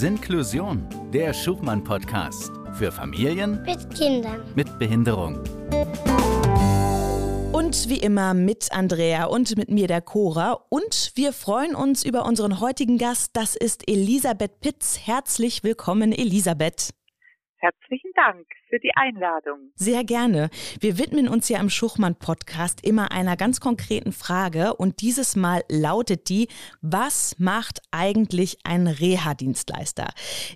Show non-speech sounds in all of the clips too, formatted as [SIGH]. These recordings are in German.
Sinklusion, der Schubmann-Podcast für Familien Mit Kindern. mit Behinderung. Und wie immer mit Andrea und mit mir, der Cora. Und wir freuen uns über unseren heutigen Gast. Das ist Elisabeth Pitz. Herzlich willkommen, Elisabeth. Herzlichen Dank für die Einladung. Sehr gerne. Wir widmen uns ja im Schuchmann-Podcast immer einer ganz konkreten Frage. Und dieses Mal lautet die, was macht eigentlich ein Reha-Dienstleister?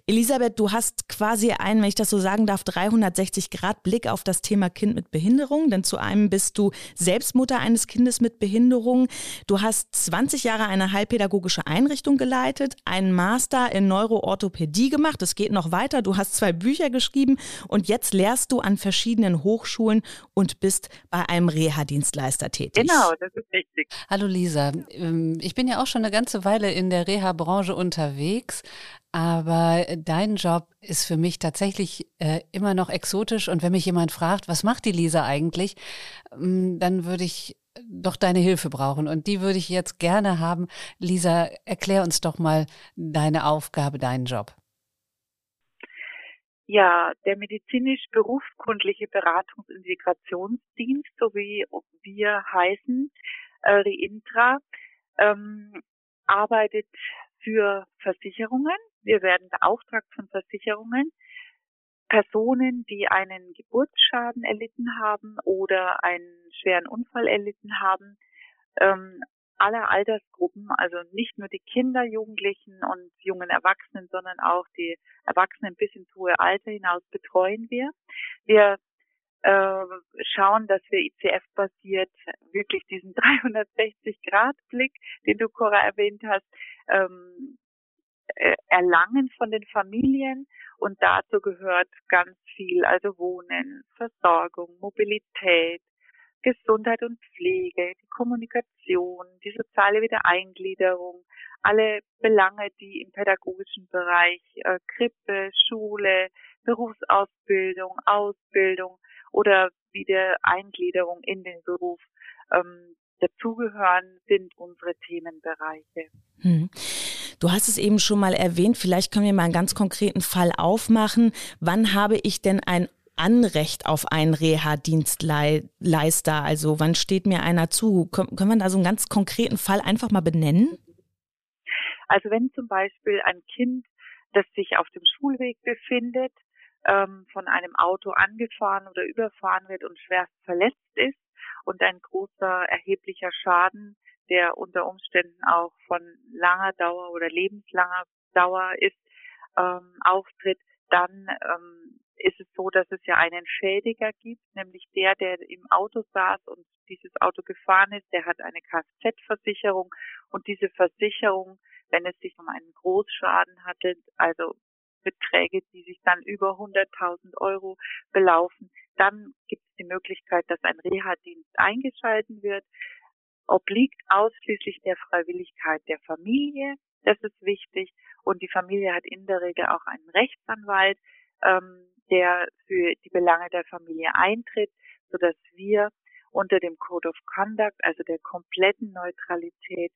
Elisabeth, du hast quasi einen, wenn ich das so sagen darf, 360 Grad Blick auf das Thema Kind mit Behinderung. Denn zu einem bist du selbst Mutter eines Kindes mit Behinderung. Du hast 20 Jahre eine heilpädagogische Einrichtung geleitet, einen Master in Neuroorthopädie gemacht. Es geht noch weiter. Du hast zwei Bücher geschrieben und jetzt lehrst du an verschiedenen Hochschulen und bist bei einem Reha-Dienstleister tätig. Genau, das ist richtig. Hallo Lisa, Ähm, ich bin ja auch schon eine ganze Weile in der Reha-Branche unterwegs, aber dein Job ist für mich tatsächlich äh, immer noch exotisch und wenn mich jemand fragt, was macht die Lisa eigentlich, ähm, dann würde ich doch deine Hilfe brauchen und die würde ich jetzt gerne haben. Lisa, erklär uns doch mal deine Aufgabe, deinen Job. Ja, der medizinisch-berufskundliche Beratungs- und Integrationsdienst, so wie wir heißen, äh, Reintra, ähm, arbeitet für Versicherungen. Wir werden beauftragt von Versicherungen, Personen, die einen Geburtsschaden erlitten haben oder einen schweren Unfall erlitten haben, ähm, aller Altersgruppen, also nicht nur die Kinder, Jugendlichen und jungen Erwachsenen, sondern auch die Erwachsenen bis ins hohe Alter hinaus betreuen wir. Wir äh, schauen, dass wir ICF-basiert wirklich diesen [LAUGHS] 360-Grad-Blick, den du, Cora, erwähnt hast, ähm, äh, erlangen von den Familien und dazu gehört ganz viel, also Wohnen, Versorgung, Mobilität, Gesundheit und Pflege, die Kommunikation, die soziale Wiedereingliederung, alle Belange, die im pädagogischen Bereich äh, Krippe, Schule, Berufsausbildung, Ausbildung oder Wiedereingliederung in den Beruf ähm, dazugehören, sind unsere Themenbereiche. Hm. Du hast es eben schon mal erwähnt, vielleicht können wir mal einen ganz konkreten Fall aufmachen. Wann habe ich denn ein Anrecht auf einen Reha-Dienstleister? Also wann steht mir einer zu? Können, können wir da so einen ganz konkreten Fall einfach mal benennen? Also wenn zum Beispiel ein Kind, das sich auf dem Schulweg befindet, ähm, von einem Auto angefahren oder überfahren wird und schwerst verletzt ist und ein großer erheblicher Schaden, der unter Umständen auch von langer Dauer oder lebenslanger Dauer ist, ähm, auftritt, dann ähm, so, dass es ja einen Schädiger gibt, nämlich der, der im Auto saß und dieses Auto gefahren ist, der hat eine Kfz-Versicherung und diese Versicherung, wenn es sich um einen Großschaden handelt, also Beträge, die sich dann über 100.000 Euro belaufen, dann gibt es die Möglichkeit, dass ein Reha-Dienst eingeschalten wird. Obliegt ausschließlich der Freiwilligkeit der Familie, das ist wichtig. Und die Familie hat in der Regel auch einen Rechtsanwalt, ähm, der für die Belange der Familie eintritt, sodass wir unter dem Code of Conduct, also der kompletten Neutralität,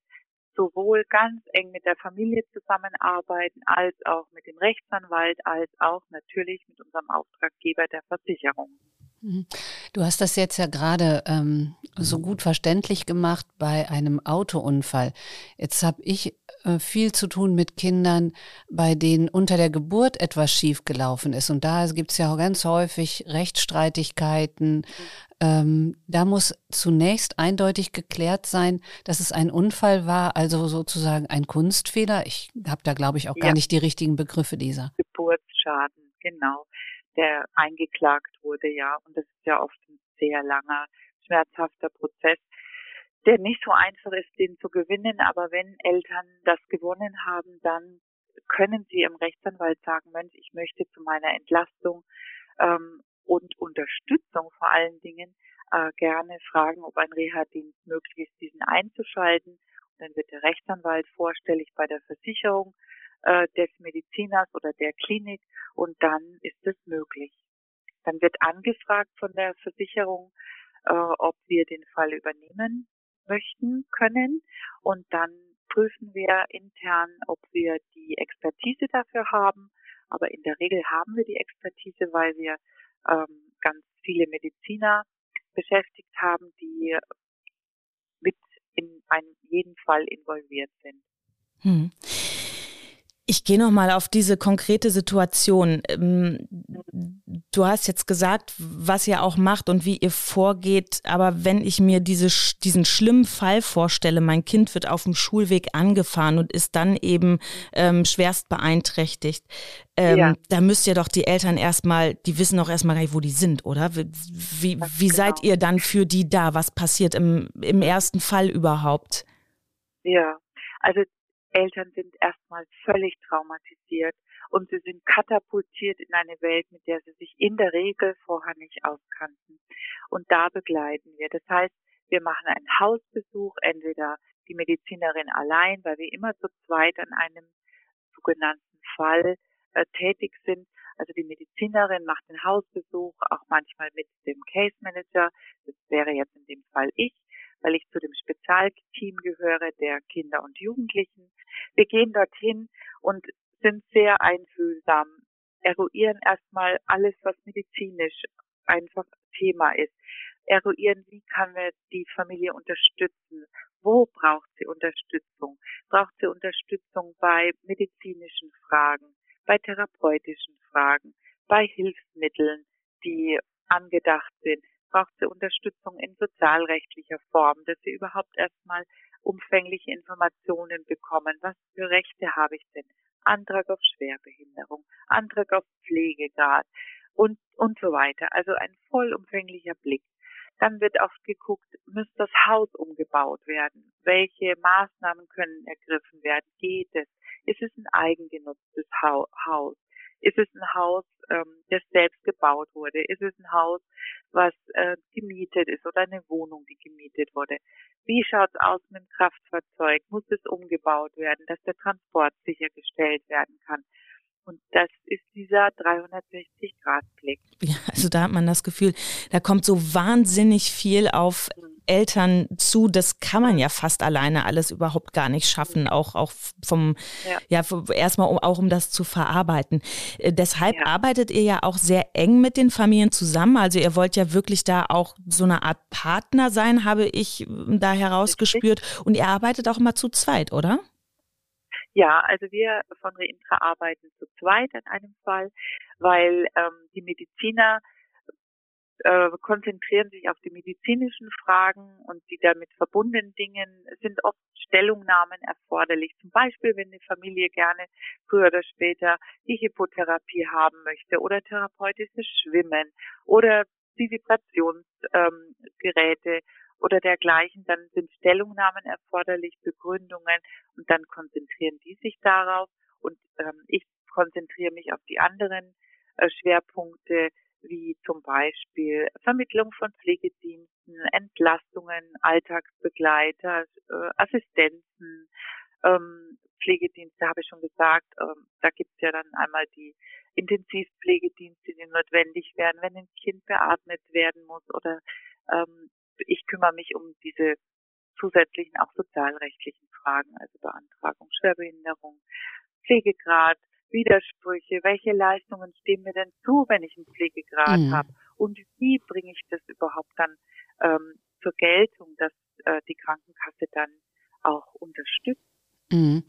sowohl ganz eng mit der Familie zusammenarbeiten, als auch mit dem Rechtsanwalt, als auch natürlich mit unserem Auftraggeber der Versicherung. Mhm. Du hast das jetzt ja gerade ähm, so gut verständlich gemacht bei einem Autounfall. Jetzt habe ich äh, viel zu tun mit Kindern, bei denen unter der Geburt etwas schiefgelaufen ist. Und da gibt es ja auch ganz häufig Rechtsstreitigkeiten. Ähm, da muss zunächst eindeutig geklärt sein, dass es ein Unfall war, also sozusagen ein Kunstfehler. Ich habe da, glaube ich, auch gar nicht die richtigen Begriffe dieser. Geburtsschaden, genau der eingeklagt wurde, ja. Und das ist ja oft ein sehr langer, schmerzhafter Prozess, der nicht so einfach ist, den zu gewinnen. Aber wenn Eltern das gewonnen haben, dann können sie im Rechtsanwalt sagen, Mensch, ich möchte zu meiner Entlastung ähm, und Unterstützung vor allen Dingen äh, gerne fragen, ob ein Reha-Dienst möglich ist, diesen einzuschalten. Und dann wird der Rechtsanwalt vorstellig bei der Versicherung äh, des Mediziners oder der Klinik und dann ist es möglich. Dann wird angefragt von der Versicherung, äh, ob wir den Fall übernehmen möchten können und dann prüfen wir intern, ob wir die Expertise dafür haben. Aber in der Regel haben wir die Expertise, weil wir ähm, ganz viele Mediziner beschäftigt haben, die mit in einem jeden Fall involviert sind. Hm. Ich gehe noch mal auf diese konkrete Situation. Ähm, du hast jetzt gesagt, was ihr auch macht und wie ihr vorgeht. Aber wenn ich mir diese, diesen schlimmen Fall vorstelle, mein Kind wird auf dem Schulweg angefahren und ist dann eben ähm, schwerst beeinträchtigt, ähm, ja. da müsst ihr doch die Eltern erstmal, die wissen doch erstmal gar nicht, wo die sind, oder? Wie, wie, wie genau. seid ihr dann für die da? Was passiert im, im ersten Fall überhaupt? Ja, also Eltern sind erstmal völlig traumatisiert und sie sind katapultiert in eine Welt, mit der sie sich in der Regel vorher nicht auskannten. Und da begleiten wir. Das heißt, wir machen einen Hausbesuch, entweder die Medizinerin allein, weil wir immer zu zweit an einem sogenannten Fall äh, tätig sind. Also die Medizinerin macht den Hausbesuch, auch manchmal mit dem Case Manager. Das wäre jetzt in dem Fall ich weil ich zu dem Spezialteam gehöre der Kinder und Jugendlichen. Wir gehen dorthin und sind sehr einfühlsam, eruieren erstmal alles, was medizinisch einfach Thema ist, eruieren, wie kann wir die Familie unterstützen, wo braucht sie Unterstützung, braucht sie Unterstützung bei medizinischen Fragen, bei therapeutischen Fragen, bei Hilfsmitteln, die angedacht sind, braucht sie Unterstützung in sozialrechtlicher Form, dass sie überhaupt erstmal umfängliche Informationen bekommen. Was für Rechte habe ich denn? Antrag auf Schwerbehinderung, Antrag auf Pflegegrad und, und so weiter. Also ein vollumfänglicher Blick. Dann wird oft geguckt, muss das Haus umgebaut werden? Welche Maßnahmen können ergriffen werden? Geht es? Ist es ein eigengenutztes Haus? Ist es ein Haus, ähm, das selbst gebaut wurde? Ist es ein Haus, was äh, gemietet ist oder eine Wohnung, die gemietet wurde? Wie schaut es aus mit dem Kraftfahrzeug? Muss es umgebaut werden, dass der Transport sichergestellt werden kann? Und das ist dieser 360-Grad-Blick. Ja, also da hat man das Gefühl, da kommt so wahnsinnig viel auf Eltern zu. Das kann man ja fast alleine alles überhaupt gar nicht schaffen, auch, auch vom, ja, ja erstmal um, auch um das zu verarbeiten. Äh, deshalb ja. arbeitet ihr ja auch sehr eng mit den Familien zusammen. Also ihr wollt ja wirklich da auch so eine Art Partner sein, habe ich da herausgespürt. Und ihr arbeitet auch immer zu zweit, oder? Ja, also wir von Reintra arbeiten zu zweit an einem Fall, weil ähm, die Mediziner äh, konzentrieren sich auf die medizinischen Fragen und die damit verbundenen Dingen sind oft Stellungnahmen erforderlich. Zum Beispiel, wenn eine Familie gerne früher oder später die Hypotherapie haben möchte oder therapeutisches Schwimmen oder die Vibrationsgeräte ähm, oder dergleichen, dann sind Stellungnahmen erforderlich, Begründungen und dann konzentrieren die sich darauf und ähm, ich konzentriere mich auf die anderen äh, Schwerpunkte, wie zum Beispiel Vermittlung von Pflegediensten, Entlastungen, Alltagsbegleiter, äh, Assistenzen, ähm, Pflegedienste habe ich schon gesagt. Ähm, da gibt es ja dann einmal die Intensivpflegedienste, die notwendig werden, wenn ein Kind beatmet werden muss oder ähm, ich kümmere mich um diese zusätzlichen auch sozialrechtlichen Fragen, also Beantragung, Schwerbehinderung, Pflegegrad, Widersprüche, welche Leistungen stehen mir denn zu, wenn ich einen Pflegegrad mhm. habe und wie bringe ich das überhaupt dann ähm, zur Geltung, dass äh, die Krankenkasse dann auch unterstützt Mhm.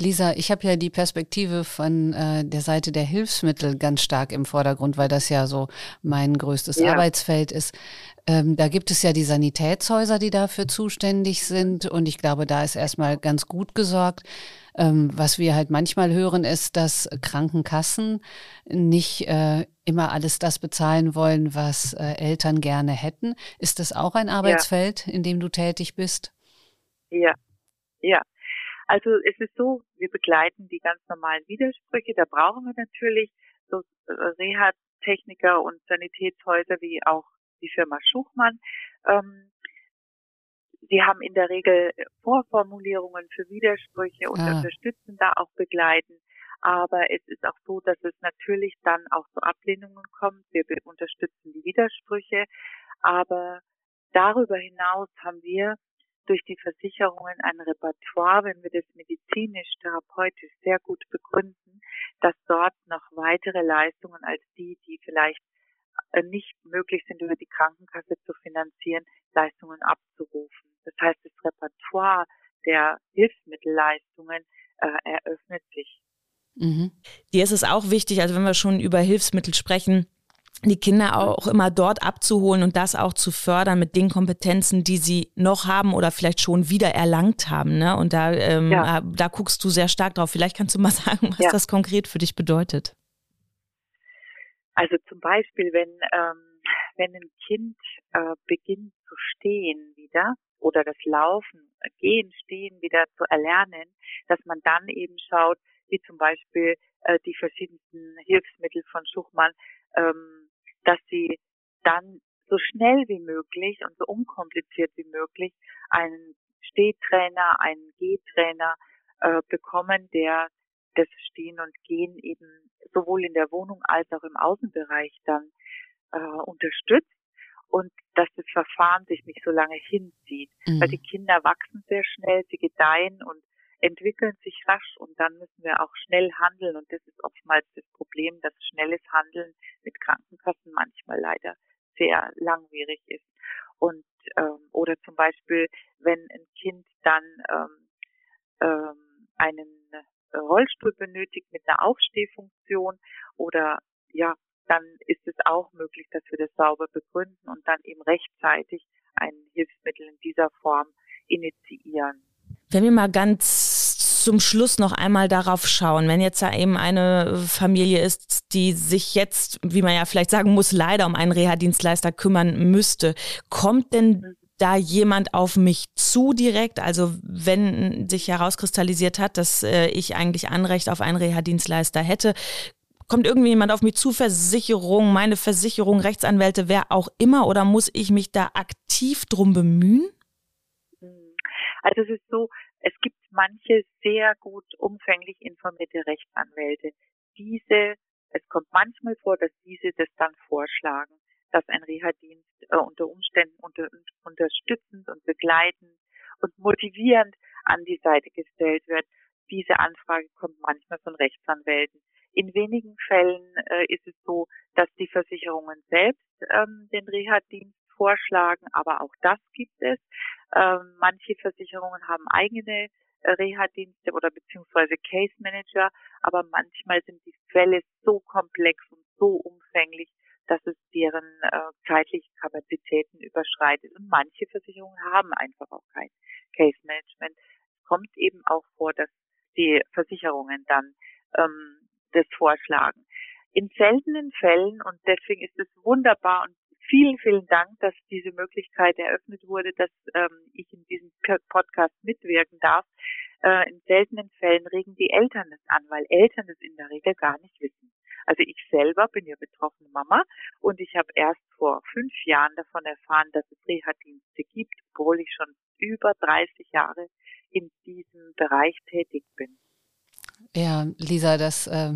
Lisa, ich habe ja die Perspektive von äh, der Seite der Hilfsmittel ganz stark im Vordergrund, weil das ja so mein größtes ja. Arbeitsfeld ist. Ähm, da gibt es ja die Sanitätshäuser, die dafür zuständig sind und ich glaube, da ist erstmal ganz gut gesorgt. Ähm, was wir halt manchmal hören, ist, dass Krankenkassen nicht äh, immer alles das bezahlen wollen, was äh, Eltern gerne hätten. Ist das auch ein Arbeitsfeld, ja. in dem du tätig bist? Ja, ja. Also es ist so, wir begleiten die ganz normalen Widersprüche. Da brauchen wir natürlich so äh, Reha-Techniker und Sanitätshäuser wie auch die Firma Schuchmann. Ähm, die haben in der Regel Vorformulierungen für Widersprüche und ah. unterstützen da auch begleiten. Aber es ist auch so, dass es natürlich dann auch zu Ablehnungen kommt. Wir unterstützen die Widersprüche. Aber darüber hinaus haben wir durch die Versicherungen ein Repertoire, wenn wir das medizinisch, therapeutisch sehr gut begründen, dass dort noch weitere Leistungen als die, die vielleicht äh, nicht möglich sind, über die Krankenkasse zu finanzieren, Leistungen abzurufen. Das heißt, das Repertoire der Hilfsmittelleistungen äh, eröffnet sich. Mhm. Dir ist es auch wichtig, also wenn wir schon über Hilfsmittel sprechen, die Kinder auch immer dort abzuholen und das auch zu fördern mit den Kompetenzen, die sie noch haben oder vielleicht schon wieder erlangt haben. Ne? Und da, ähm, ja. da guckst du sehr stark drauf. Vielleicht kannst du mal [LAUGHS] sagen, was ja. das konkret für dich bedeutet. Also zum Beispiel, wenn, ähm, wenn ein Kind äh, beginnt zu stehen wieder oder das Laufen, Gehen, Stehen wieder zu erlernen, dass man dann eben schaut, wie zum Beispiel äh, die verschiedensten Hilfsmittel von Schuchmann, ähm, dass sie dann so schnell wie möglich und so unkompliziert wie möglich einen Stehtrainer, einen Gehtrainer äh, bekommen, der das Stehen und Gehen eben sowohl in der Wohnung als auch im Außenbereich dann äh, unterstützt und dass das Verfahren sich nicht so lange hinzieht. Mhm. Weil die Kinder wachsen sehr schnell, sie gedeihen und entwickeln sich rasch und dann müssen wir auch schnell handeln und das ist oftmals das Problem, dass schnelles Handeln mit Krankenkassen manchmal leider sehr langwierig ist. Und ähm, oder zum Beispiel, wenn ein Kind dann ähm, ähm, einen Rollstuhl benötigt mit einer Aufstehfunktion oder ja, dann ist es auch möglich, dass wir das sauber begründen und dann eben rechtzeitig ein Hilfsmittel in dieser Form initiieren. Wenn wir mal ganz zum Schluss noch einmal darauf schauen, wenn jetzt da eben eine Familie ist, die sich jetzt, wie man ja vielleicht sagen muss, leider um einen Reha-Dienstleister kümmern müsste, kommt denn da jemand auf mich zu direkt? Also wenn sich herauskristallisiert hat, dass äh, ich eigentlich Anrecht auf einen Reha-Dienstleister hätte, kommt irgendwie jemand auf mich zu, Versicherung, meine Versicherung, Rechtsanwälte, wer auch immer, oder muss ich mich da aktiv drum bemühen? Also es ist so, es gibt manche sehr gut umfänglich informierte Rechtsanwälte. Diese, es kommt manchmal vor, dass diese das dann vorschlagen dass ein Reha-Dienst äh, unter Umständen unter, unterstützend und begleitend und motivierend an die Seite gestellt wird. Diese Anfrage kommt manchmal von Rechtsanwälten. In wenigen Fällen äh, ist es so, dass die Versicherungen selbst ähm, den Reha-Dienst vorschlagen, aber auch das gibt es. Ähm, manche Versicherungen haben eigene äh, Reha-Dienste oder beziehungsweise Case Manager, aber manchmal sind die Fälle so komplex und so umfänglich, dass es deren äh, zeitlichen Kapazitäten überschreitet. Und manche Versicherungen haben einfach auch kein Case Management. Es kommt eben auch vor, dass die Versicherungen dann ähm, das vorschlagen. In seltenen Fällen, und deswegen ist es wunderbar und vielen, vielen Dank, dass diese Möglichkeit eröffnet wurde, dass ähm, ich in diesem Podcast mitwirken darf. Äh, in seltenen Fällen regen die Eltern es an, weil Eltern es in der Regel gar nicht wissen. Also ich selber bin ja betroffene Mama und ich habe erst vor fünf Jahren davon erfahren, dass es Reha-Dienste gibt, obwohl ich schon über 30 Jahre in diesem Bereich tätig bin. Ja, Lisa, das äh,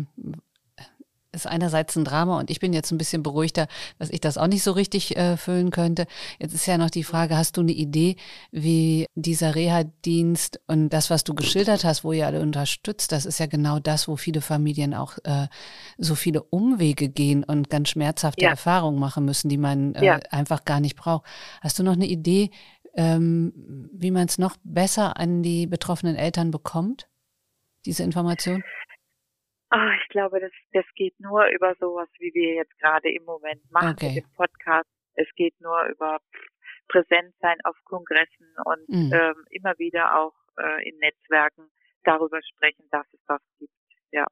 ist einerseits ein Drama und ich bin jetzt ein bisschen beruhigter, dass ich das auch nicht so richtig äh, füllen könnte. Jetzt ist ja noch die Frage, hast du eine Idee, wie dieser Reha-Dienst und das, was du geschildert hast, wo ihr alle unterstützt, das ist ja genau das, wo viele Familien auch äh, so viele Umwege gehen und ganz schmerzhafte ja. Erfahrungen machen müssen, die man äh, ja. einfach gar nicht braucht. Hast du noch eine Idee, ähm, wie man es noch besser an die betroffenen Eltern bekommt, diese Information? Ah, ich glaube, das, das geht nur über sowas, wie wir jetzt gerade im Moment machen okay. mit dem Podcast. Es geht nur über Präsenz sein auf Kongressen und mhm. ähm, immer wieder auch äh, in Netzwerken darüber sprechen, dass es das gibt. Ja.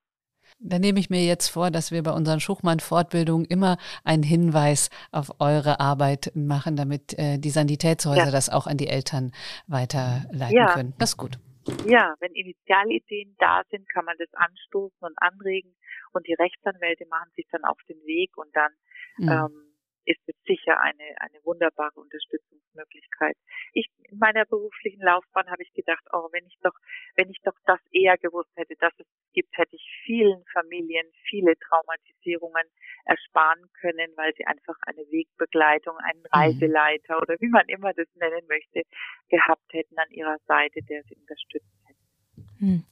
Dann nehme ich mir jetzt vor, dass wir bei unseren Schuchmann-Fortbildungen immer einen Hinweis auf eure Arbeit machen, damit äh, die Sanitätshäuser ja. das auch an die Eltern weiterleiten ja. können. Das ist gut. Ja, wenn Initialideen da sind, kann man das anstoßen und anregen und die Rechtsanwälte machen sich dann auf den Weg und dann mhm. ähm, ist es sicher eine, eine wunderbare Unterstützungsmöglichkeit. Ich, in meiner beruflichen Laufbahn habe ich gedacht, oh, wenn ich doch, wenn ich doch das eher gewusst hätte, dass es gibt, hätte ich vielen Familien viele Traumatisierungen ersparen können, weil sie einfach eine Wegbegleitung, einen mhm. Reiseleiter oder wie man immer das nennen möchte, gehabt hätten an ihrer Seite, der sie unterstützt hätte. Hm.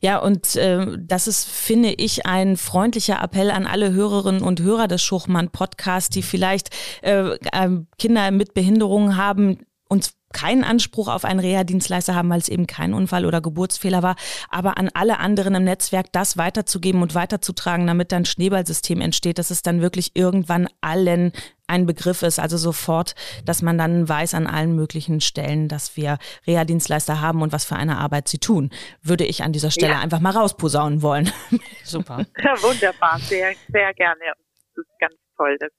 Ja, und äh, das ist, finde ich, ein freundlicher Appell an alle Hörerinnen und Hörer des Schuchmann-Podcasts, die vielleicht äh, äh, Kinder mit Behinderungen haben, uns keinen Anspruch auf einen Reha-Dienstleister haben, weil es eben kein Unfall oder Geburtsfehler war, aber an alle anderen im Netzwerk das weiterzugeben und weiterzutragen, damit dann Schneeballsystem entsteht, dass es dann wirklich irgendwann allen ein Begriff ist, also sofort, dass man dann weiß an allen möglichen Stellen, dass wir Reha-Dienstleister haben und was für eine Arbeit sie tun, würde ich an dieser Stelle ja. einfach mal rausposaunen wollen. [LAUGHS] Super. Ja, [LAUGHS] wunderbar, sehr, sehr gerne. Das ist ganz toll, dass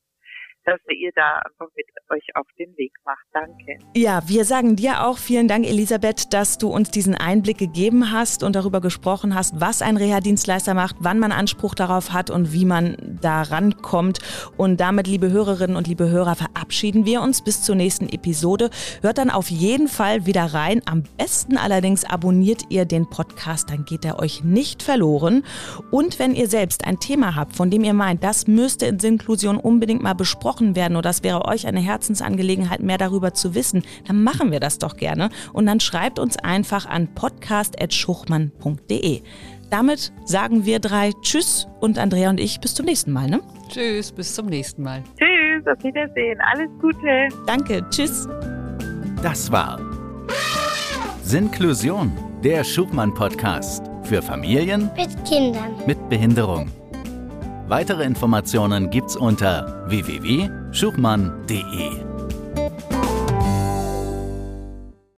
dass ihr da einfach mit euch auf den Weg macht. Danke. Ja, wir sagen dir auch vielen Dank, Elisabeth, dass du uns diesen Einblick gegeben hast und darüber gesprochen hast, was ein Reha-Dienstleister macht, wann man Anspruch darauf hat und wie man da rankommt. Und damit, liebe Hörerinnen und liebe Hörer, verabschieden wir uns bis zur nächsten Episode. Hört dann auf jeden Fall wieder rein. Am besten allerdings abonniert ihr den Podcast, dann geht er euch nicht verloren. Und wenn ihr selbst ein Thema habt, von dem ihr meint, das müsste in Sinklusion unbedingt mal besprochen besprochen werden oder es wäre euch eine Herzensangelegenheit, mehr darüber zu wissen, dann machen wir das doch gerne. Und dann schreibt uns einfach an podcast.schuchmann.de. Damit sagen wir drei Tschüss und Andrea und ich bis zum nächsten Mal. Ne? Tschüss, bis zum nächsten Mal. Tschüss, auf Wiedersehen. Alles Gute. Danke, tschüss. Das war Sinklusion, der Schubmann-Podcast für Familien mit Kindern mit Behinderung. Weitere Informationen gibt's unter www.schuchmann.de.